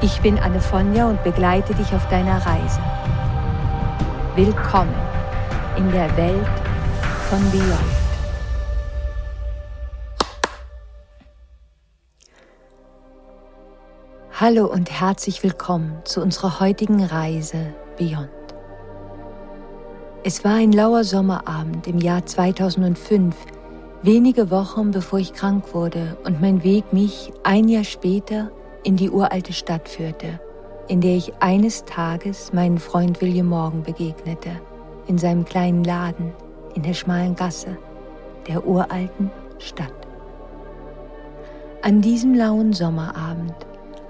Ich bin Anne Fonja und begleite dich auf deiner Reise. Willkommen in der Welt von Beyond. Hallo und herzlich willkommen zu unserer heutigen Reise Beyond. Es war ein lauer Sommerabend im Jahr 2005, wenige Wochen bevor ich krank wurde und mein Weg mich ein Jahr später in die uralte Stadt führte, in der ich eines Tages meinen Freund William Morgan begegnete, in seinem kleinen Laden in der schmalen Gasse der uralten Stadt. An diesem lauen Sommerabend,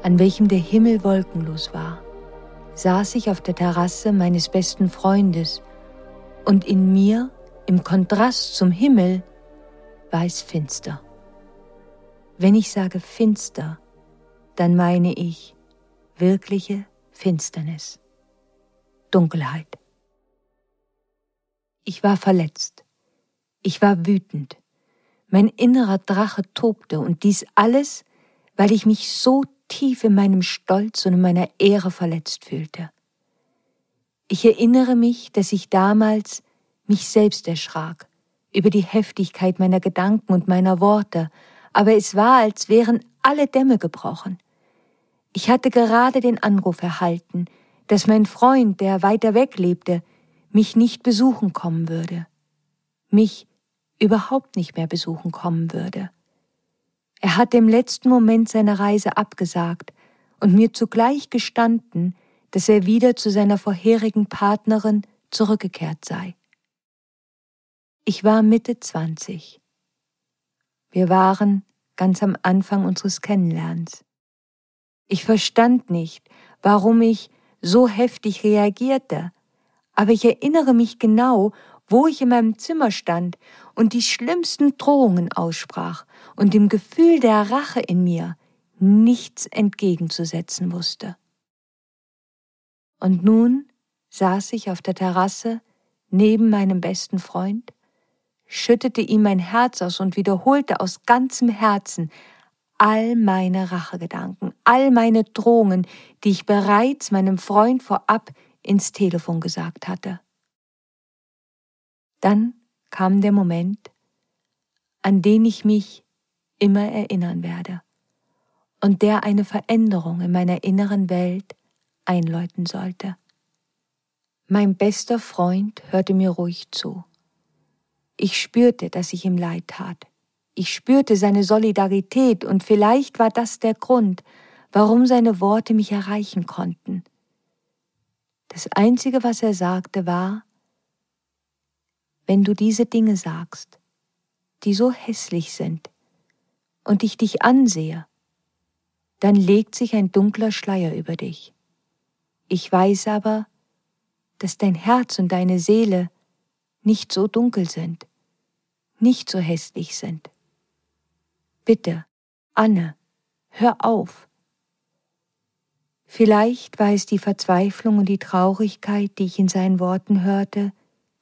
an welchem der Himmel wolkenlos war, saß ich auf der Terrasse meines besten Freundes und in mir, im Kontrast zum Himmel, war es finster. Wenn ich sage finster, dann meine ich wirkliche Finsternis, Dunkelheit. Ich war verletzt. Ich war wütend. Mein innerer Drache tobte und dies alles, weil ich mich so tief in meinem Stolz und in meiner Ehre verletzt fühlte. Ich erinnere mich, dass ich damals mich selbst erschrak über die Heftigkeit meiner Gedanken und meiner Worte, aber es war, als wären alle Dämme gebrochen. Ich hatte gerade den Anruf erhalten, dass mein Freund, der weiter weg lebte, mich nicht besuchen kommen würde. Mich überhaupt nicht mehr besuchen kommen würde. Er hatte im letzten Moment seiner Reise abgesagt und mir zugleich gestanden, dass er wieder zu seiner vorherigen Partnerin zurückgekehrt sei. Ich war Mitte zwanzig. Wir waren ganz am Anfang unseres Kennenlernens. Ich verstand nicht, warum ich so heftig reagierte, aber ich erinnere mich genau, wo ich in meinem Zimmer stand und die schlimmsten Drohungen aussprach und dem Gefühl der Rache in mir nichts entgegenzusetzen wusste. Und nun saß ich auf der Terrasse neben meinem besten Freund, schüttete ihm mein Herz aus und wiederholte aus ganzem Herzen all meine Rachegedanken, all meine Drohungen, die ich bereits meinem Freund vorab ins Telefon gesagt hatte. Dann kam der Moment, an den ich mich immer erinnern werde und der eine Veränderung in meiner inneren Welt einläuten sollte. Mein bester Freund hörte mir ruhig zu. Ich spürte, dass ich ihm leid tat. Ich spürte seine Solidarität und vielleicht war das der Grund, warum seine Worte mich erreichen konnten. Das Einzige, was er sagte, war, wenn du diese Dinge sagst, die so hässlich sind, und ich dich ansehe, dann legt sich ein dunkler Schleier über dich. Ich weiß aber, dass dein Herz und deine Seele nicht so dunkel sind, nicht so hässlich sind. Bitte, Anne, hör auf. Vielleicht war es die Verzweiflung und die Traurigkeit, die ich in seinen Worten hörte,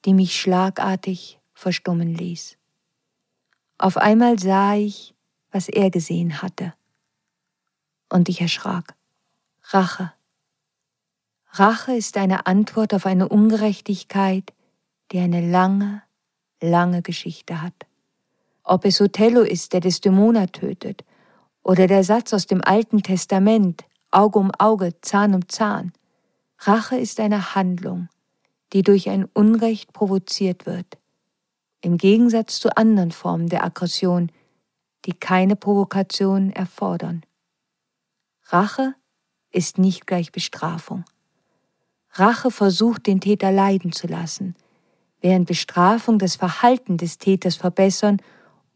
die mich schlagartig verstummen ließ. Auf einmal sah ich, was er gesehen hatte. Und ich erschrak. Rache. Rache ist eine Antwort auf eine Ungerechtigkeit, die eine lange, lange Geschichte hat. Ob es Othello ist, der Desdemona tötet, oder der Satz aus dem Alten Testament, Auge um Auge, Zahn um Zahn. Rache ist eine Handlung, die durch ein Unrecht provoziert wird, im Gegensatz zu anderen Formen der Aggression, die keine Provokation erfordern. Rache ist nicht gleich Bestrafung. Rache versucht, den Täter leiden zu lassen, während Bestrafung das Verhalten des Täters verbessern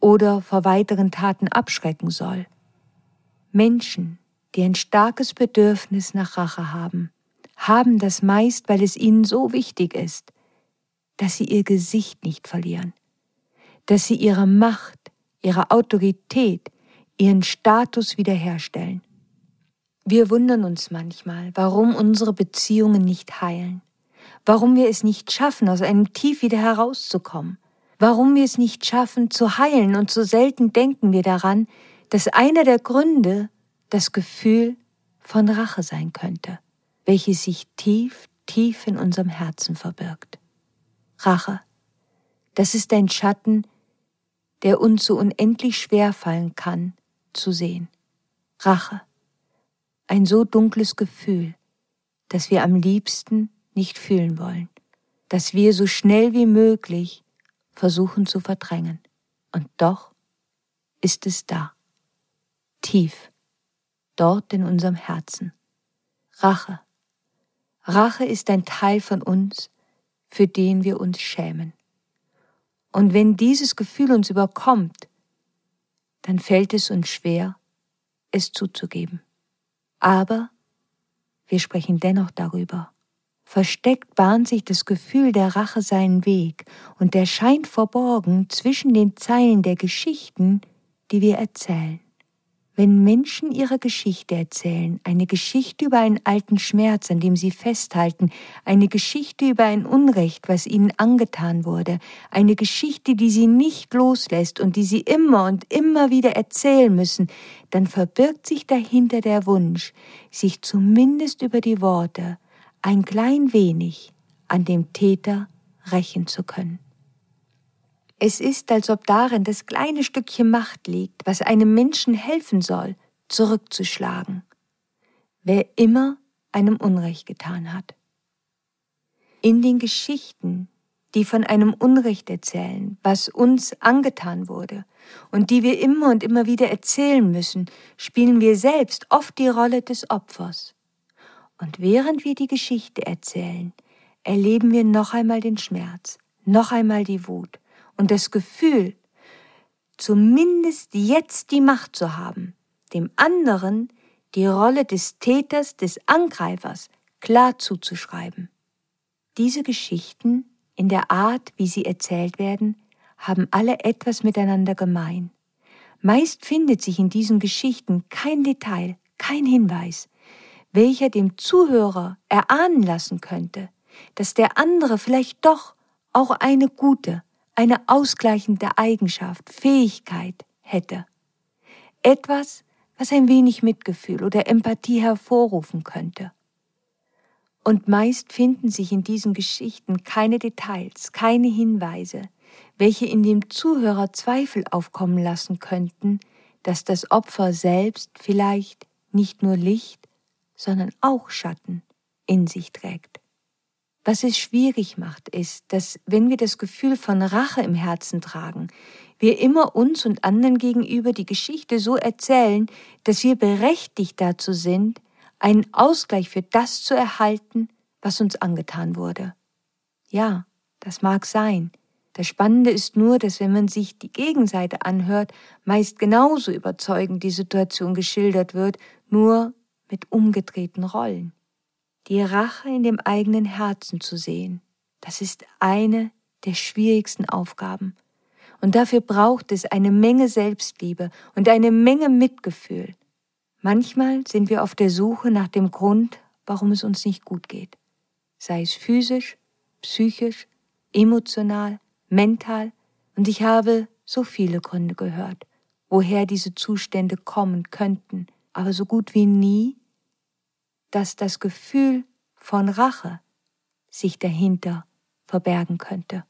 oder vor weiteren Taten abschrecken soll. Menschen, die ein starkes Bedürfnis nach Rache haben, haben das meist, weil es ihnen so wichtig ist, dass sie ihr Gesicht nicht verlieren, dass sie ihre Macht, ihre Autorität, ihren Status wiederherstellen. Wir wundern uns manchmal, warum unsere Beziehungen nicht heilen, warum wir es nicht schaffen, aus einem Tief wieder herauszukommen, warum wir es nicht schaffen zu heilen und so selten denken wir daran, dass einer der Gründe das Gefühl von Rache sein könnte, welches sich tief, tief in unserem Herzen verbirgt. Rache, das ist ein Schatten, der uns so unendlich schwer fallen kann zu sehen. Rache, ein so dunkles Gefühl, das wir am liebsten nicht fühlen wollen, das wir so schnell wie möglich versuchen zu verdrängen. Und doch ist es da, tief, dort in unserem Herzen. Rache. Rache ist ein Teil von uns, für den wir uns schämen. Und wenn dieses Gefühl uns überkommt, dann fällt es uns schwer, es zuzugeben. Aber wir sprechen dennoch darüber. Versteckt bahnt sich das Gefühl der Rache seinen Weg und der scheint verborgen zwischen den Zeilen der Geschichten, die wir erzählen. Wenn Menschen ihre Geschichte erzählen, eine Geschichte über einen alten Schmerz, an dem sie festhalten, eine Geschichte über ein Unrecht, was ihnen angetan wurde, eine Geschichte, die sie nicht loslässt und die sie immer und immer wieder erzählen müssen, dann verbirgt sich dahinter der Wunsch, sich zumindest über die Worte ein klein wenig an dem Täter rächen zu können. Es ist, als ob darin das kleine Stückchen Macht liegt, was einem Menschen helfen soll, zurückzuschlagen, wer immer einem Unrecht getan hat. In den Geschichten, die von einem Unrecht erzählen, was uns angetan wurde und die wir immer und immer wieder erzählen müssen, spielen wir selbst oft die Rolle des Opfers. Und während wir die Geschichte erzählen, erleben wir noch einmal den Schmerz, noch einmal die Wut, und das Gefühl, zumindest jetzt die Macht zu haben, dem anderen die Rolle des Täters, des Angreifers klar zuzuschreiben. Diese Geschichten, in der Art, wie sie erzählt werden, haben alle etwas miteinander gemein. Meist findet sich in diesen Geschichten kein Detail, kein Hinweis, welcher dem Zuhörer erahnen lassen könnte, dass der andere vielleicht doch auch eine gute, eine ausgleichende Eigenschaft, Fähigkeit hätte. Etwas, was ein wenig Mitgefühl oder Empathie hervorrufen könnte. Und meist finden sich in diesen Geschichten keine Details, keine Hinweise, welche in dem Zuhörer Zweifel aufkommen lassen könnten, dass das Opfer selbst vielleicht nicht nur Licht, sondern auch Schatten in sich trägt. Was es schwierig macht, ist, dass wenn wir das Gefühl von Rache im Herzen tragen, wir immer uns und anderen gegenüber die Geschichte so erzählen, dass wir berechtigt dazu sind, einen Ausgleich für das zu erhalten, was uns angetan wurde. Ja, das mag sein. Das Spannende ist nur, dass wenn man sich die Gegenseite anhört, meist genauso überzeugend die Situation geschildert wird, nur mit umgedrehten Rollen die Rache in dem eigenen Herzen zu sehen, das ist eine der schwierigsten Aufgaben. Und dafür braucht es eine Menge Selbstliebe und eine Menge Mitgefühl. Manchmal sind wir auf der Suche nach dem Grund, warum es uns nicht gut geht. Sei es physisch, psychisch, emotional, mental. Und ich habe so viele Gründe gehört, woher diese Zustände kommen könnten. Aber so gut wie nie dass das Gefühl von Rache sich dahinter verbergen könnte.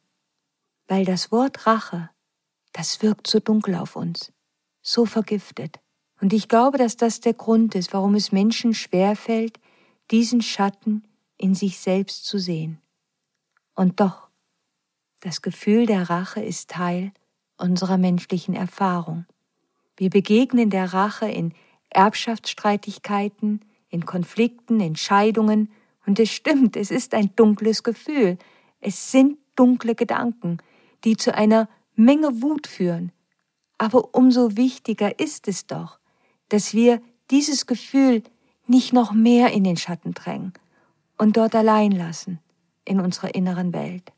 Weil das Wort Rache, das wirkt so dunkel auf uns, so vergiftet. Und ich glaube, dass das der Grund ist, warum es Menschen schwerfällt, diesen Schatten in sich selbst zu sehen. Und doch, das Gefühl der Rache ist Teil unserer menschlichen Erfahrung. Wir begegnen der Rache in Erbschaftsstreitigkeiten, in Konflikten, in Scheidungen, und es stimmt, es ist ein dunkles Gefühl. Es sind dunkle Gedanken, die zu einer Menge Wut führen. Aber umso wichtiger ist es doch, dass wir dieses Gefühl nicht noch mehr in den Schatten drängen und dort allein lassen in unserer inneren Welt,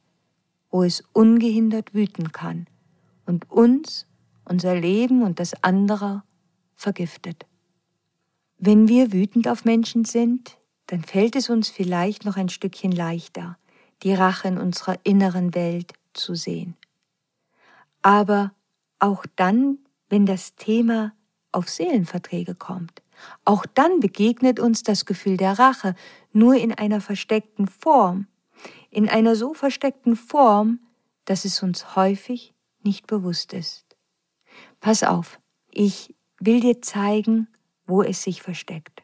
wo es ungehindert wüten kann und uns, unser Leben und das andere vergiftet. Wenn wir wütend auf Menschen sind, dann fällt es uns vielleicht noch ein Stückchen leichter, die Rache in unserer inneren Welt zu sehen. Aber auch dann, wenn das Thema auf Seelenverträge kommt, auch dann begegnet uns das Gefühl der Rache nur in einer versteckten Form, in einer so versteckten Form, dass es uns häufig nicht bewusst ist. Pass auf, ich will dir zeigen, wo es sich versteckt.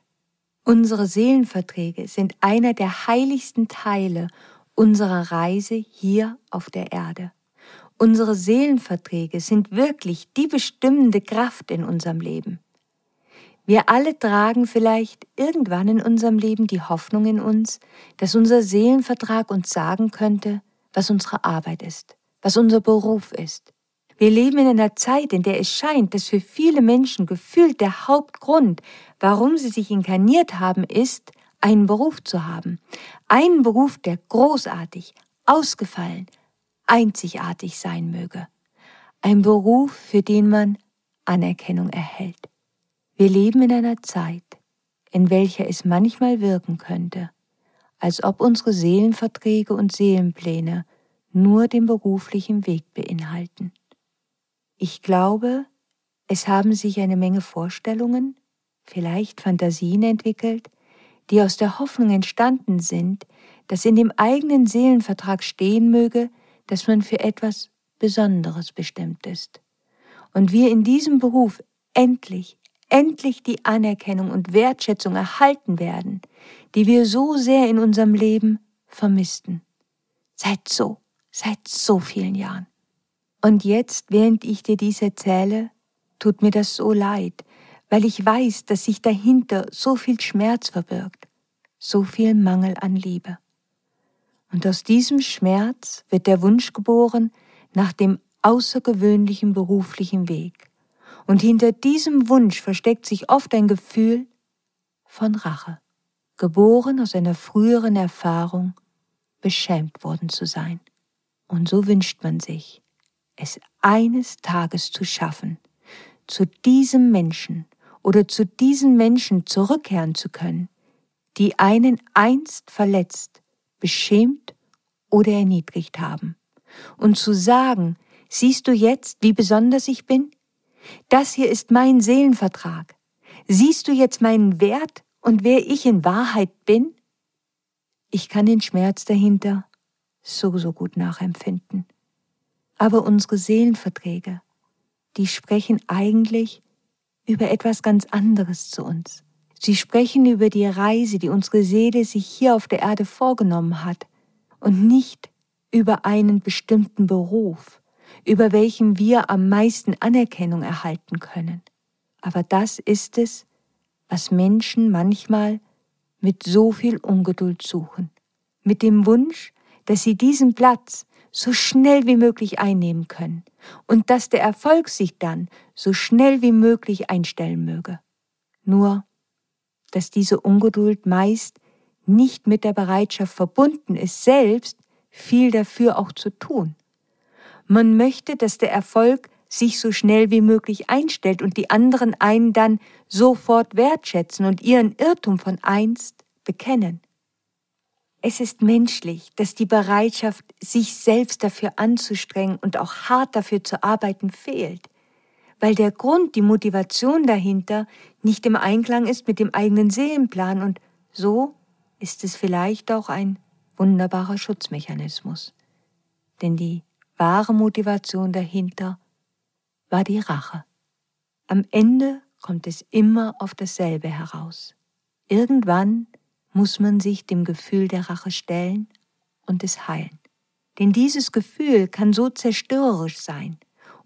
Unsere Seelenverträge sind einer der heiligsten Teile unserer Reise hier auf der Erde. Unsere Seelenverträge sind wirklich die bestimmende Kraft in unserem Leben. Wir alle tragen vielleicht irgendwann in unserem Leben die Hoffnung in uns, dass unser Seelenvertrag uns sagen könnte, was unsere Arbeit ist, was unser Beruf ist, wir leben in einer Zeit, in der es scheint, dass für viele Menschen gefühlt der Hauptgrund, warum sie sich inkarniert haben, ist, einen Beruf zu haben. Einen Beruf, der großartig, ausgefallen, einzigartig sein möge. Ein Beruf, für den man Anerkennung erhält. Wir leben in einer Zeit, in welcher es manchmal wirken könnte, als ob unsere Seelenverträge und Seelenpläne nur den beruflichen Weg beinhalten. Ich glaube, es haben sich eine Menge Vorstellungen, vielleicht Fantasien entwickelt, die aus der Hoffnung entstanden sind, dass in dem eigenen Seelenvertrag stehen möge, dass man für etwas Besonderes bestimmt ist. Und wir in diesem Beruf endlich, endlich die Anerkennung und Wertschätzung erhalten werden, die wir so sehr in unserem Leben vermissten. Seit so, seit so vielen Jahren. Und jetzt, während ich dir dies erzähle, tut mir das so leid, weil ich weiß, dass sich dahinter so viel Schmerz verbirgt, so viel Mangel an Liebe. Und aus diesem Schmerz wird der Wunsch geboren nach dem außergewöhnlichen beruflichen Weg. Und hinter diesem Wunsch versteckt sich oft ein Gefühl von Rache, geboren aus einer früheren Erfahrung, beschämt worden zu sein. Und so wünscht man sich, es eines Tages zu schaffen, zu diesem Menschen oder zu diesen Menschen zurückkehren zu können, die einen einst verletzt, beschämt oder erniedrigt haben, und zu sagen, siehst du jetzt, wie besonders ich bin? Das hier ist mein Seelenvertrag. Siehst du jetzt meinen Wert und wer ich in Wahrheit bin? Ich kann den Schmerz dahinter so, so gut nachempfinden. Aber unsere Seelenverträge, die sprechen eigentlich über etwas ganz anderes zu uns. Sie sprechen über die Reise, die unsere Seele sich hier auf der Erde vorgenommen hat und nicht über einen bestimmten Beruf, über welchen wir am meisten Anerkennung erhalten können. Aber das ist es, was Menschen manchmal mit so viel Ungeduld suchen, mit dem Wunsch, dass sie diesen Platz, so schnell wie möglich einnehmen können und dass der Erfolg sich dann so schnell wie möglich einstellen möge. Nur, dass diese Ungeduld meist nicht mit der Bereitschaft verbunden ist, selbst viel dafür auch zu tun. Man möchte, dass der Erfolg sich so schnell wie möglich einstellt und die anderen einen dann sofort wertschätzen und ihren Irrtum von einst bekennen. Es ist menschlich, dass die Bereitschaft, sich selbst dafür anzustrengen und auch hart dafür zu arbeiten, fehlt, weil der Grund, die Motivation dahinter nicht im Einklang ist mit dem eigenen Seelenplan und so ist es vielleicht auch ein wunderbarer Schutzmechanismus. Denn die wahre Motivation dahinter war die Rache. Am Ende kommt es immer auf dasselbe heraus. Irgendwann muss man sich dem Gefühl der Rache stellen und es heilen. Denn dieses Gefühl kann so zerstörerisch sein,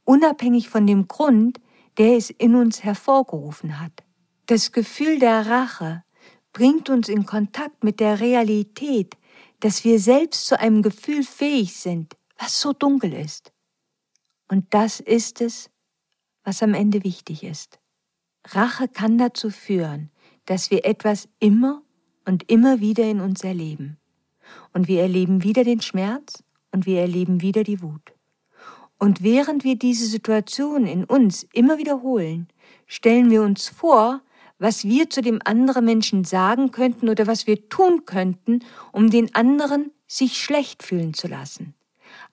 unabhängig von dem Grund, der es in uns hervorgerufen hat. Das Gefühl der Rache bringt uns in Kontakt mit der Realität, dass wir selbst zu einem Gefühl fähig sind, was so dunkel ist. Und das ist es, was am Ende wichtig ist. Rache kann dazu führen, dass wir etwas immer und immer wieder in uns erleben. Und wir erleben wieder den Schmerz und wir erleben wieder die Wut. Und während wir diese Situation in uns immer wiederholen, stellen wir uns vor, was wir zu dem anderen Menschen sagen könnten oder was wir tun könnten, um den anderen sich schlecht fühlen zu lassen.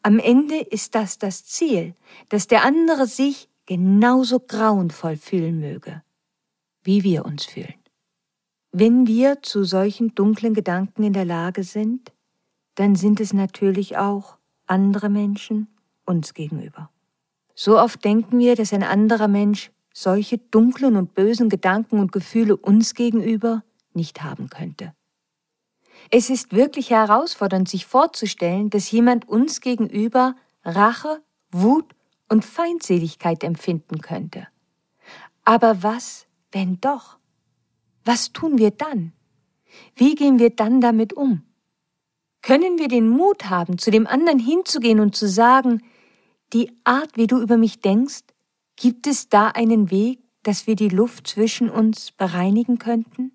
Am Ende ist das das Ziel, dass der andere sich genauso grauenvoll fühlen möge, wie wir uns fühlen. Wenn wir zu solchen dunklen Gedanken in der Lage sind, dann sind es natürlich auch andere Menschen uns gegenüber. So oft denken wir, dass ein anderer Mensch solche dunklen und bösen Gedanken und Gefühle uns gegenüber nicht haben könnte. Es ist wirklich herausfordernd, sich vorzustellen, dass jemand uns gegenüber Rache, Wut und Feindseligkeit empfinden könnte. Aber was, wenn doch? Was tun wir dann? Wie gehen wir dann damit um? Können wir den Mut haben, zu dem anderen hinzugehen und zu sagen, die Art, wie du über mich denkst, gibt es da einen Weg, dass wir die Luft zwischen uns bereinigen könnten?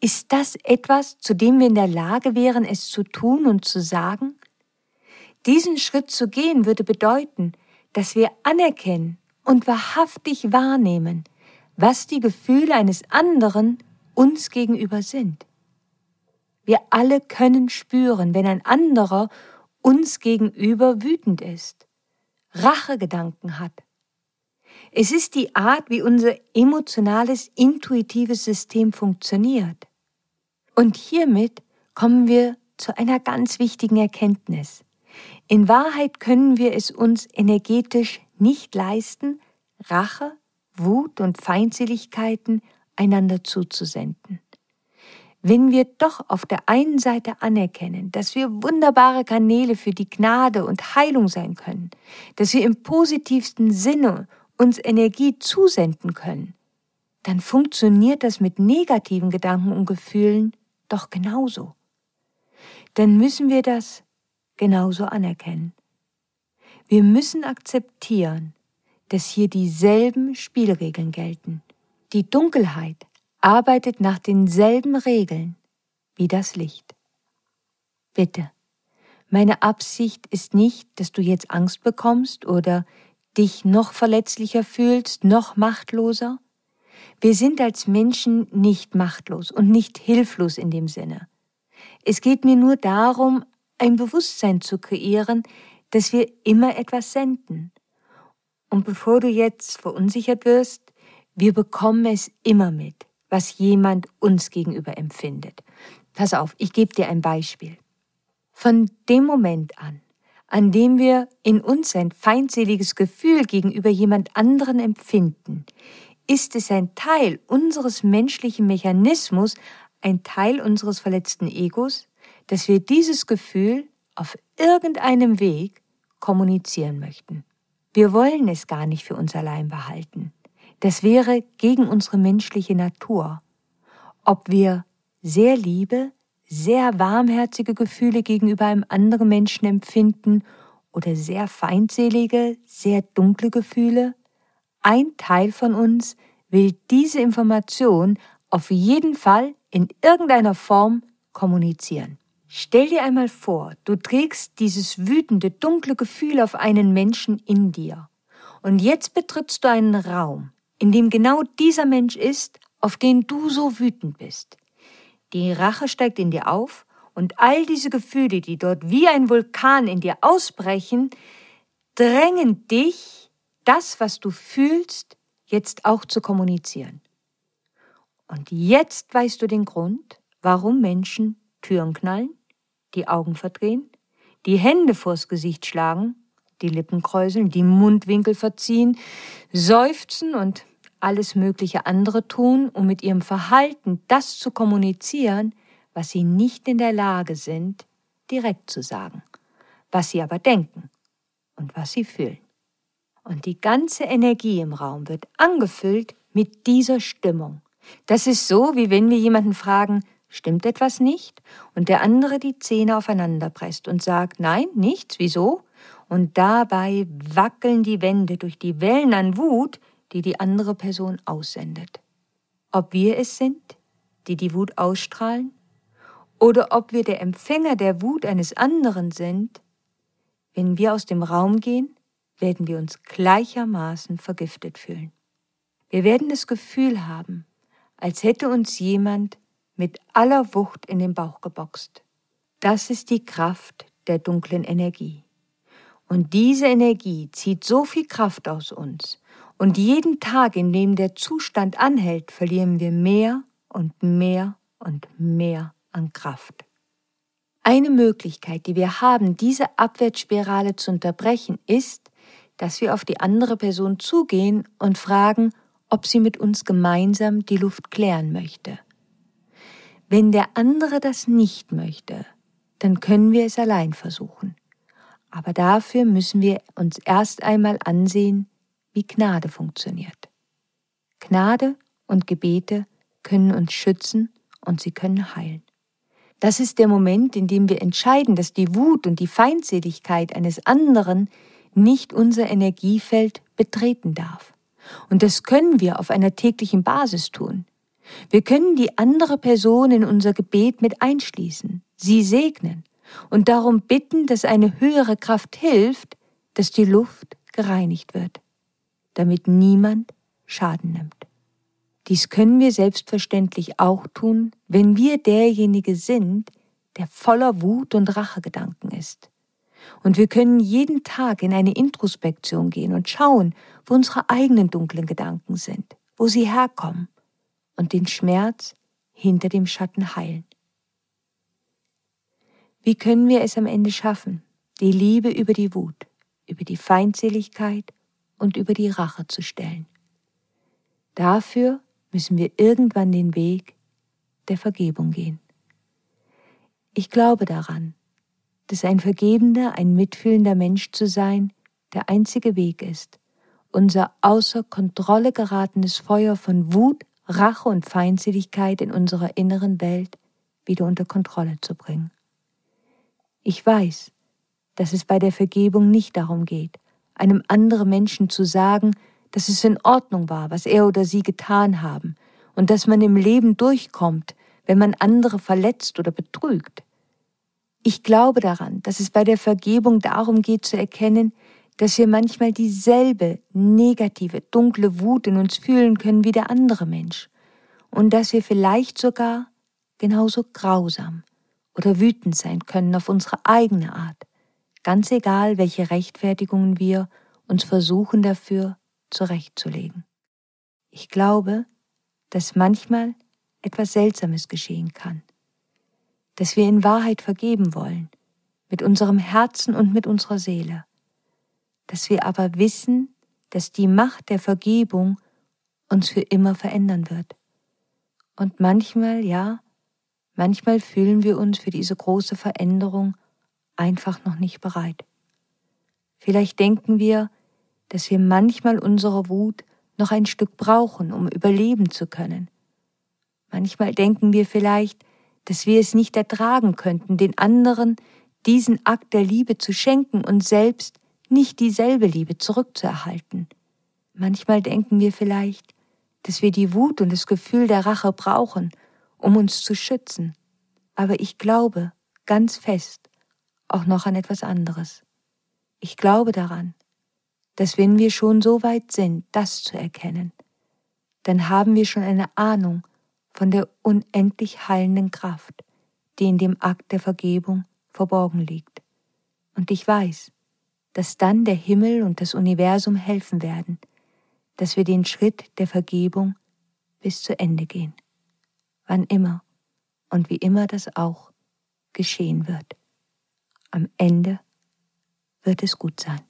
Ist das etwas, zu dem wir in der Lage wären, es zu tun und zu sagen? Diesen Schritt zu gehen würde bedeuten, dass wir anerkennen und wahrhaftig wahrnehmen, was die Gefühle eines anderen uns gegenüber sind. Wir alle können spüren, wenn ein anderer uns gegenüber wütend ist, Rachegedanken hat. Es ist die Art, wie unser emotionales, intuitives System funktioniert. Und hiermit kommen wir zu einer ganz wichtigen Erkenntnis. In Wahrheit können wir es uns energetisch nicht leisten, Rache, Wut und Feindseligkeiten einander zuzusenden. Wenn wir doch auf der einen Seite anerkennen, dass wir wunderbare Kanäle für die Gnade und Heilung sein können, dass wir im positivsten Sinne uns Energie zusenden können, dann funktioniert das mit negativen Gedanken und Gefühlen doch genauso. Dann müssen wir das genauso anerkennen. Wir müssen akzeptieren, dass hier dieselben Spielregeln gelten. Die Dunkelheit arbeitet nach denselben Regeln wie das Licht. Bitte, meine Absicht ist nicht, dass du jetzt Angst bekommst oder dich noch verletzlicher fühlst, noch machtloser. Wir sind als Menschen nicht machtlos und nicht hilflos in dem Sinne. Es geht mir nur darum, ein Bewusstsein zu kreieren, dass wir immer etwas senden. Und bevor du jetzt verunsichert wirst, wir bekommen es immer mit, was jemand uns gegenüber empfindet. Pass auf, ich gebe dir ein Beispiel. Von dem Moment an, an dem wir in uns ein feindseliges Gefühl gegenüber jemand anderen empfinden, ist es ein Teil unseres menschlichen Mechanismus, ein Teil unseres verletzten Egos, dass wir dieses Gefühl auf irgendeinem Weg kommunizieren möchten. Wir wollen es gar nicht für uns allein behalten. Das wäre gegen unsere menschliche Natur. Ob wir sehr liebe, sehr warmherzige Gefühle gegenüber einem anderen Menschen empfinden oder sehr feindselige, sehr dunkle Gefühle, ein Teil von uns will diese Information auf jeden Fall in irgendeiner Form kommunizieren. Stell dir einmal vor, du trägst dieses wütende, dunkle Gefühl auf einen Menschen in dir. Und jetzt betrittst du einen Raum, in dem genau dieser Mensch ist, auf den du so wütend bist. Die Rache steigt in dir auf und all diese Gefühle, die dort wie ein Vulkan in dir ausbrechen, drängen dich, das, was du fühlst, jetzt auch zu kommunizieren. Und jetzt weißt du den Grund, warum Menschen Türen knallen, die Augen verdrehen, die Hände vors Gesicht schlagen, die Lippen kräuseln, die Mundwinkel verziehen, seufzen und alles mögliche andere tun, um mit ihrem Verhalten das zu kommunizieren, was sie nicht in der Lage sind, direkt zu sagen, was sie aber denken und was sie fühlen. Und die ganze Energie im Raum wird angefüllt mit dieser Stimmung. Das ist so, wie wenn wir jemanden fragen, Stimmt etwas nicht? Und der andere die Zähne aufeinander presst und sagt, nein, nichts, wieso? Und dabei wackeln die Wände durch die Wellen an Wut, die die andere Person aussendet. Ob wir es sind, die die Wut ausstrahlen, oder ob wir der Empfänger der Wut eines anderen sind, wenn wir aus dem Raum gehen, werden wir uns gleichermaßen vergiftet fühlen. Wir werden das Gefühl haben, als hätte uns jemand mit aller Wucht in den Bauch geboxt. Das ist die Kraft der dunklen Energie. Und diese Energie zieht so viel Kraft aus uns. Und jeden Tag, in dem der Zustand anhält, verlieren wir mehr und mehr und mehr an Kraft. Eine Möglichkeit, die wir haben, diese Abwärtsspirale zu unterbrechen, ist, dass wir auf die andere Person zugehen und fragen, ob sie mit uns gemeinsam die Luft klären möchte. Wenn der andere das nicht möchte, dann können wir es allein versuchen. Aber dafür müssen wir uns erst einmal ansehen, wie Gnade funktioniert. Gnade und Gebete können uns schützen und sie können heilen. Das ist der Moment, in dem wir entscheiden, dass die Wut und die Feindseligkeit eines anderen nicht unser Energiefeld betreten darf. Und das können wir auf einer täglichen Basis tun. Wir können die andere Person in unser Gebet mit einschließen, sie segnen und darum bitten, dass eine höhere Kraft hilft, dass die Luft gereinigt wird, damit niemand Schaden nimmt. Dies können wir selbstverständlich auch tun, wenn wir derjenige sind, der voller Wut und Rachegedanken ist. Und wir können jeden Tag in eine Introspektion gehen und schauen, wo unsere eigenen dunklen Gedanken sind, wo sie herkommen und den Schmerz hinter dem Schatten heilen. Wie können wir es am Ende schaffen, die Liebe über die Wut, über die Feindseligkeit und über die Rache zu stellen? Dafür müssen wir irgendwann den Weg der Vergebung gehen. Ich glaube daran, dass ein vergebender, ein mitfühlender Mensch zu sein der einzige Weg ist, unser außer Kontrolle geratenes Feuer von Wut, Rache und Feindseligkeit in unserer inneren Welt wieder unter Kontrolle zu bringen. Ich weiß, dass es bei der Vergebung nicht darum geht, einem anderen Menschen zu sagen, dass es in Ordnung war, was er oder sie getan haben, und dass man im Leben durchkommt, wenn man andere verletzt oder betrügt. Ich glaube daran, dass es bei der Vergebung darum geht zu erkennen, dass wir manchmal dieselbe negative, dunkle Wut in uns fühlen können wie der andere Mensch. Und dass wir vielleicht sogar genauso grausam oder wütend sein können auf unsere eigene Art, ganz egal, welche Rechtfertigungen wir uns versuchen dafür zurechtzulegen. Ich glaube, dass manchmal etwas Seltsames geschehen kann, dass wir in Wahrheit vergeben wollen, mit unserem Herzen und mit unserer Seele, dass wir aber wissen, dass die Macht der Vergebung uns für immer verändern wird. Und manchmal, ja, manchmal fühlen wir uns für diese große Veränderung einfach noch nicht bereit. Vielleicht denken wir, dass wir manchmal unsere Wut noch ein Stück brauchen, um überleben zu können. Manchmal denken wir vielleicht, dass wir es nicht ertragen könnten, den anderen diesen Akt der Liebe zu schenken und selbst nicht dieselbe Liebe zurückzuerhalten. Manchmal denken wir vielleicht, dass wir die Wut und das Gefühl der Rache brauchen, um uns zu schützen. Aber ich glaube ganz fest auch noch an etwas anderes. Ich glaube daran, dass wenn wir schon so weit sind, das zu erkennen, dann haben wir schon eine Ahnung von der unendlich heilenden Kraft, die in dem Akt der Vergebung verborgen liegt. Und ich weiß, dass dann der Himmel und das Universum helfen werden, dass wir den Schritt der Vergebung bis zu Ende gehen, wann immer und wie immer das auch geschehen wird. Am Ende wird es gut sein.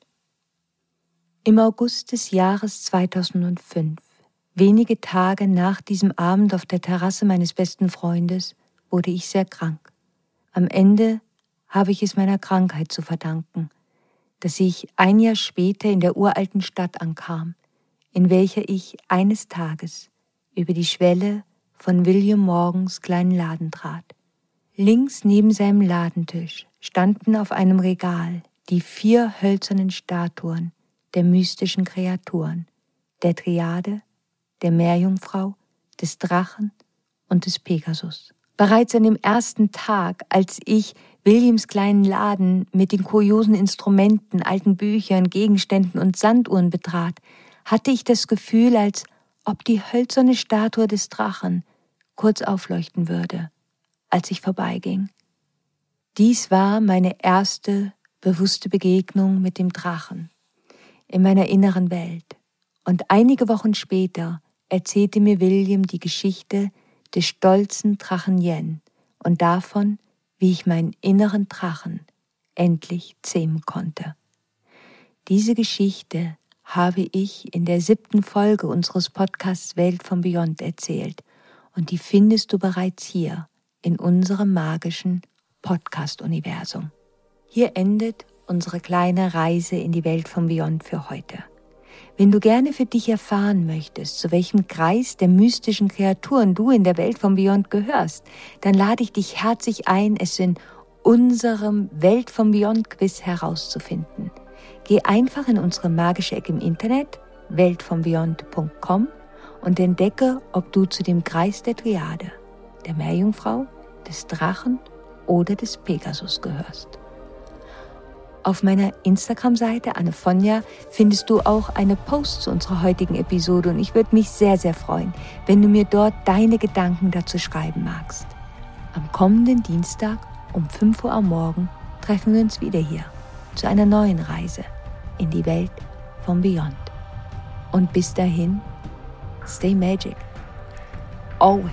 Im August des Jahres 2005, wenige Tage nach diesem Abend auf der Terrasse meines besten Freundes, wurde ich sehr krank. Am Ende habe ich es meiner Krankheit zu verdanken, dass ich ein Jahr später in der uralten Stadt ankam, in welcher ich eines Tages über die Schwelle von William Morgens kleinen Laden trat. Links neben seinem Ladentisch standen auf einem Regal die vier hölzernen Statuen, der mystischen Kreaturen, der Triade, der Meerjungfrau, des Drachen und des Pegasus. Bereits an dem ersten Tag, als ich Williams kleinen Laden mit den kuriosen Instrumenten, alten Büchern, Gegenständen und Sanduhren betrat, hatte ich das Gefühl, als ob die hölzerne Statue des Drachen kurz aufleuchten würde, als ich vorbeiging. Dies war meine erste bewusste Begegnung mit dem Drachen in meiner inneren Welt. Und einige Wochen später erzählte mir William die Geschichte des stolzen Drachen Yen und davon, wie ich meinen inneren Drachen endlich zähmen konnte. Diese Geschichte habe ich in der siebten Folge unseres Podcasts Welt von Beyond erzählt und die findest du bereits hier in unserem magischen Podcast-Universum. Hier endet unsere kleine Reise in die Welt von Beyond für heute. Wenn du gerne für dich erfahren möchtest, zu welchem Kreis der mystischen Kreaturen du in der Welt von Beyond gehörst, dann lade ich dich herzlich ein, es in unserem Welt von Beyond Quiz herauszufinden. Geh einfach in unsere magische Ecke im Internet, weltvonbeyond.com und entdecke, ob du zu dem Kreis der Triade, der Meerjungfrau, des Drachen oder des Pegasus gehörst. Auf meiner Instagram-Seite Annefonja findest du auch eine Post zu unserer heutigen Episode und ich würde mich sehr, sehr freuen, wenn du mir dort deine Gedanken dazu schreiben magst. Am kommenden Dienstag um 5 Uhr am Morgen treffen wir uns wieder hier zu einer neuen Reise in die Welt von Beyond. Und bis dahin, stay magic. Always.